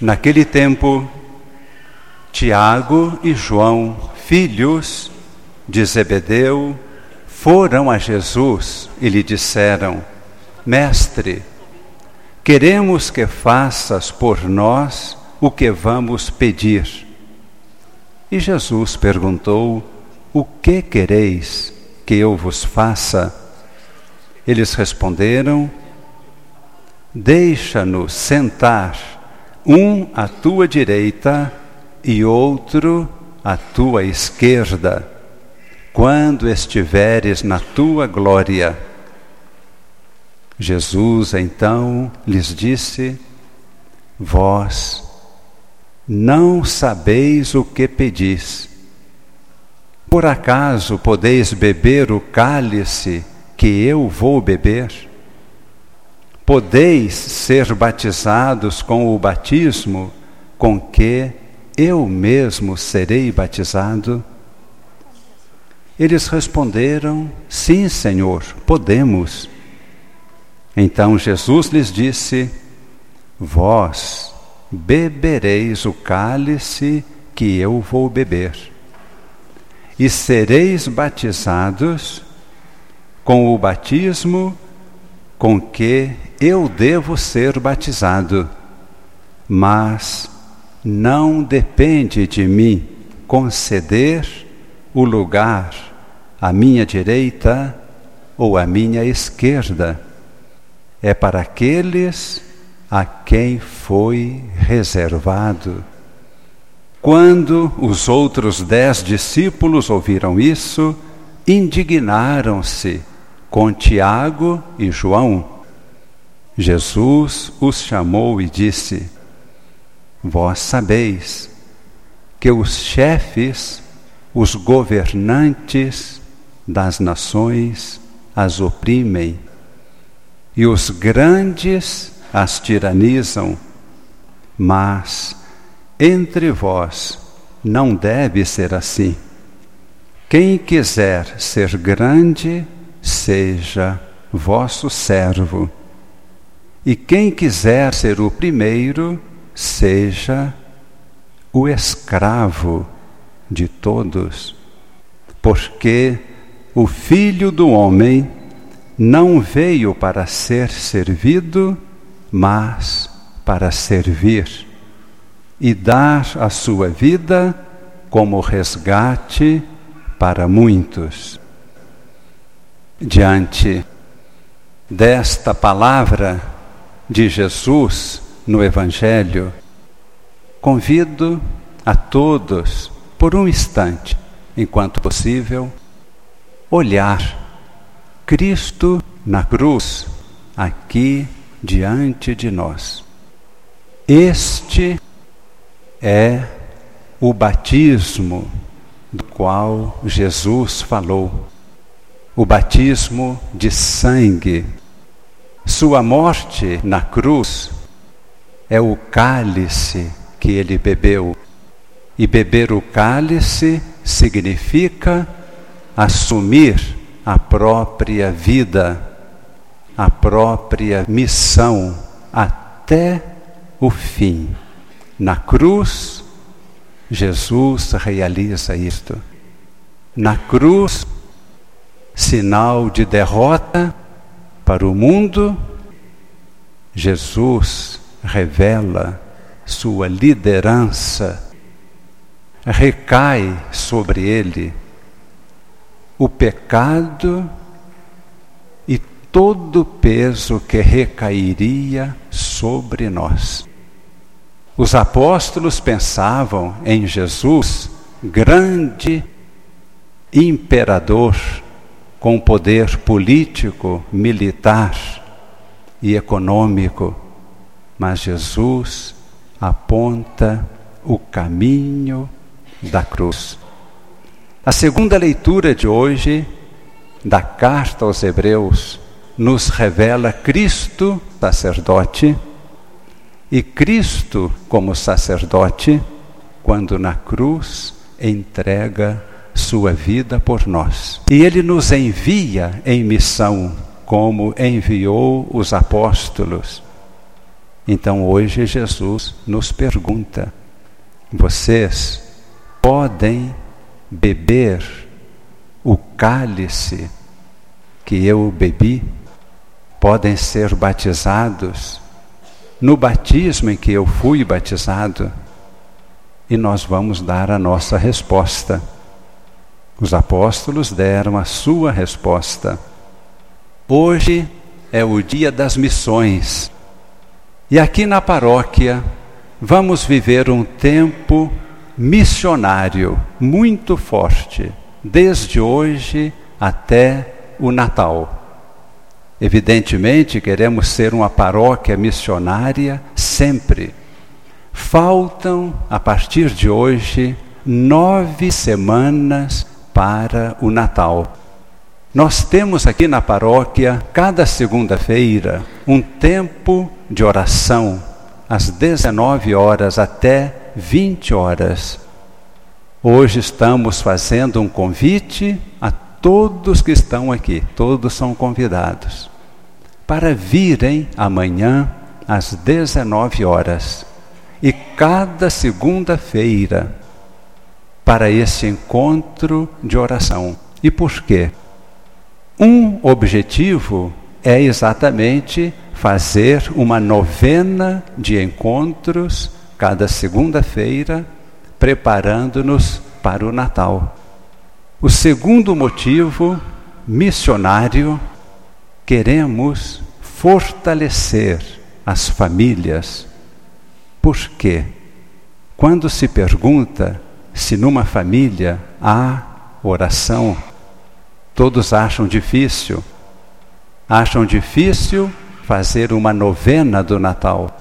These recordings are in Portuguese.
Naquele tempo, Tiago e João, filhos de Zebedeu, foram a Jesus e lhe disseram: Mestre, queremos que faças por nós o que vamos pedir. E Jesus perguntou: O que quereis que eu vos faça? Eles responderam: Deixa-nos sentar, um à tua direita e outro à tua esquerda, quando estiveres na tua glória. Jesus então lhes disse: Vós não sabeis o que pedis. Por acaso podeis beber o cálice que eu vou beber? Podeis ser batizados com o batismo com que eu mesmo serei batizado? Eles responderam: Sim, Senhor, podemos. Então Jesus lhes disse: Vós bebereis o cálice que eu vou beber, e sereis batizados com o batismo com que eu devo ser batizado, mas não depende de mim conceder o lugar à minha direita ou à minha esquerda. É para aqueles a quem foi reservado. Quando os outros dez discípulos ouviram isso, indignaram-se com Tiago e João. Jesus os chamou e disse: Vós sabeis que os chefes, os governantes das nações as oprimem, e os grandes as tiranizam, mas entre vós não deve ser assim. Quem quiser ser grande, seja vosso servo. E quem quiser ser o primeiro, seja o escravo de todos. Porque o Filho do Homem não veio para ser servido, mas para servir e dar a sua vida como resgate para muitos. Diante desta palavra de Jesus no Evangelho, convido a todos, por um instante, enquanto possível, olhar Cristo na cruz, aqui diante de nós. Este é o batismo do qual Jesus falou o batismo de sangue. Sua morte na cruz é o cálice que ele bebeu. E beber o cálice significa assumir a própria vida, a própria missão até o fim. Na cruz, Jesus realiza isto. Na cruz, sinal de derrota para o mundo, Jesus revela sua liderança, recai sobre ele o pecado e todo o peso que recairia sobre nós. Os apóstolos pensavam em Jesus, grande imperador, com poder político, militar e econômico, mas Jesus aponta o caminho da cruz. A segunda leitura de hoje da carta aos Hebreus nos revela Cristo sacerdote e Cristo como sacerdote quando na cruz entrega sua vida por nós. E ele nos envia em missão, como enviou os apóstolos. Então hoje Jesus nos pergunta: vocês podem beber o cálice que eu bebi? Podem ser batizados no batismo em que eu fui batizado? E nós vamos dar a nossa resposta. Os apóstolos deram a sua resposta. Hoje é o dia das missões. E aqui na paróquia vamos viver um tempo missionário muito forte, desde hoje até o Natal. Evidentemente, queremos ser uma paróquia missionária sempre. Faltam, a partir de hoje, nove semanas para o Natal. Nós temos aqui na paróquia, cada segunda-feira, um tempo de oração, às 19 horas até 20 horas. Hoje estamos fazendo um convite a todos que estão aqui, todos são convidados, para virem amanhã às 19 horas e cada segunda-feira para esse encontro de oração. E por quê? Um objetivo é exatamente fazer uma novena de encontros cada segunda-feira, preparando-nos para o Natal. O segundo motivo, missionário, queremos fortalecer as famílias. Por quê? Quando se pergunta se numa família há oração, todos acham difícil. Acham difícil fazer uma novena do Natal.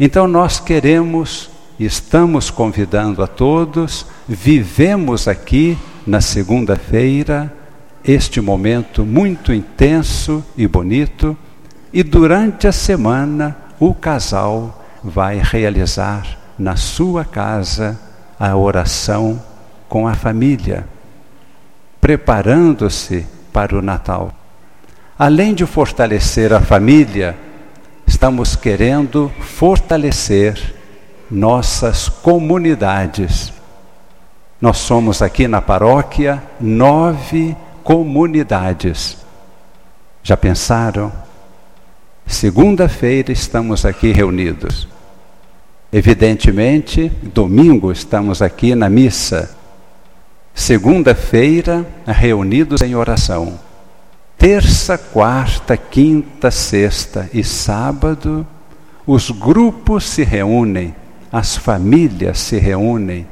Então nós queremos, estamos convidando a todos, vivemos aqui na segunda-feira este momento muito intenso e bonito, e durante a semana o casal vai realizar na sua casa a oração com a família, preparando-se para o Natal. Além de fortalecer a família, estamos querendo fortalecer nossas comunidades nós somos aqui na paróquia nove comunidades. Já pensaram? Segunda-feira estamos aqui reunidos. Evidentemente, domingo estamos aqui na missa. Segunda-feira, reunidos em oração. Terça, quarta, quinta, sexta e sábado, os grupos se reúnem, as famílias se reúnem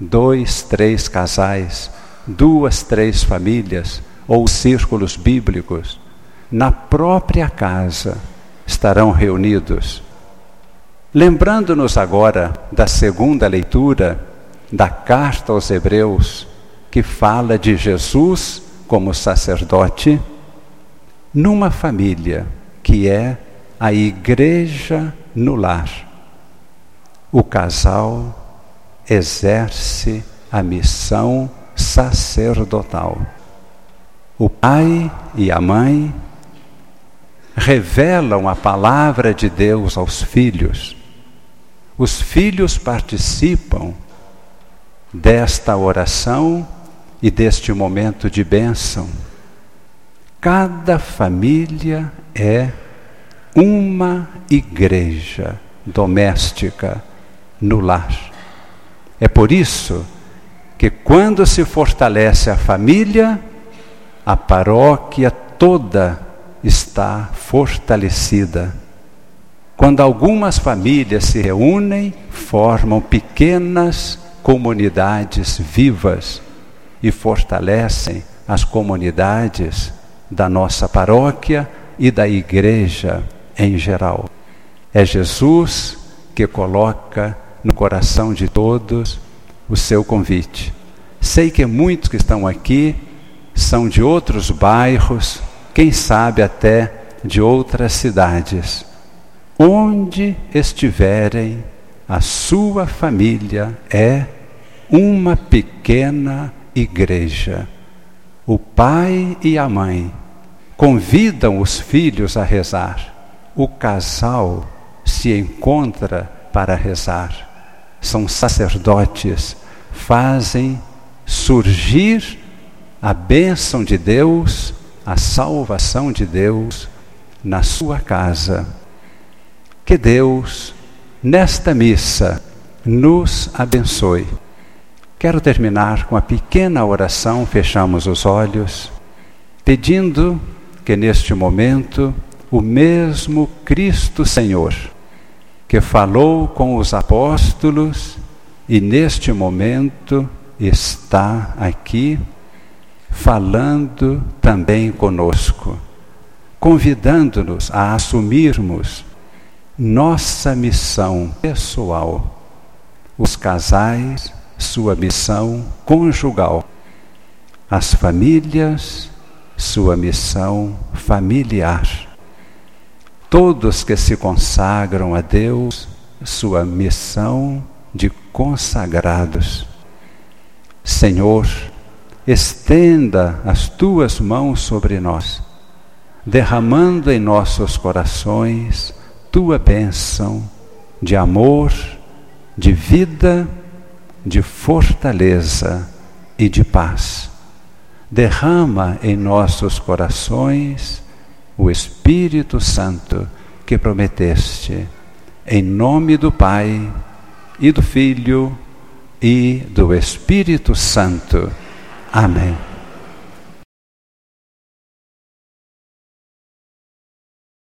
dois, três casais, duas, três famílias ou círculos bíblicos, na própria casa estarão reunidos. Lembrando-nos agora da segunda leitura da carta aos Hebreus, que fala de Jesus como sacerdote, numa família que é a igreja no lar. O casal exerce a missão sacerdotal. O pai e a mãe revelam a palavra de Deus aos filhos. Os filhos participam desta oração e deste momento de bênção. Cada família é uma igreja doméstica no lar. É por isso que quando se fortalece a família, a paróquia toda está fortalecida. Quando algumas famílias se reúnem, formam pequenas comunidades vivas e fortalecem as comunidades da nossa paróquia e da igreja em geral. É Jesus que coloca no coração de todos o seu convite. Sei que muitos que estão aqui são de outros bairros, quem sabe até de outras cidades. Onde estiverem, a sua família é uma pequena igreja. O pai e a mãe convidam os filhos a rezar. O casal se encontra para rezar. São sacerdotes, fazem surgir a bênção de Deus, a salvação de Deus na sua casa. Que Deus, nesta missa, nos abençoe. Quero terminar com a pequena oração, fechamos os olhos, pedindo que neste momento o mesmo Cristo Senhor, que falou com os apóstolos e neste momento está aqui falando também conosco, convidando-nos a assumirmos nossa missão pessoal, os casais, sua missão conjugal, as famílias, sua missão familiar. Todos que se consagram a Deus, sua missão de consagrados. Senhor, estenda as tuas mãos sobre nós, derramando em nossos corações tua bênção de amor, de vida, de fortaleza e de paz. Derrama em nossos corações o Espírito Santo que prometeste, em nome do Pai e do Filho e do Espírito Santo. Amém.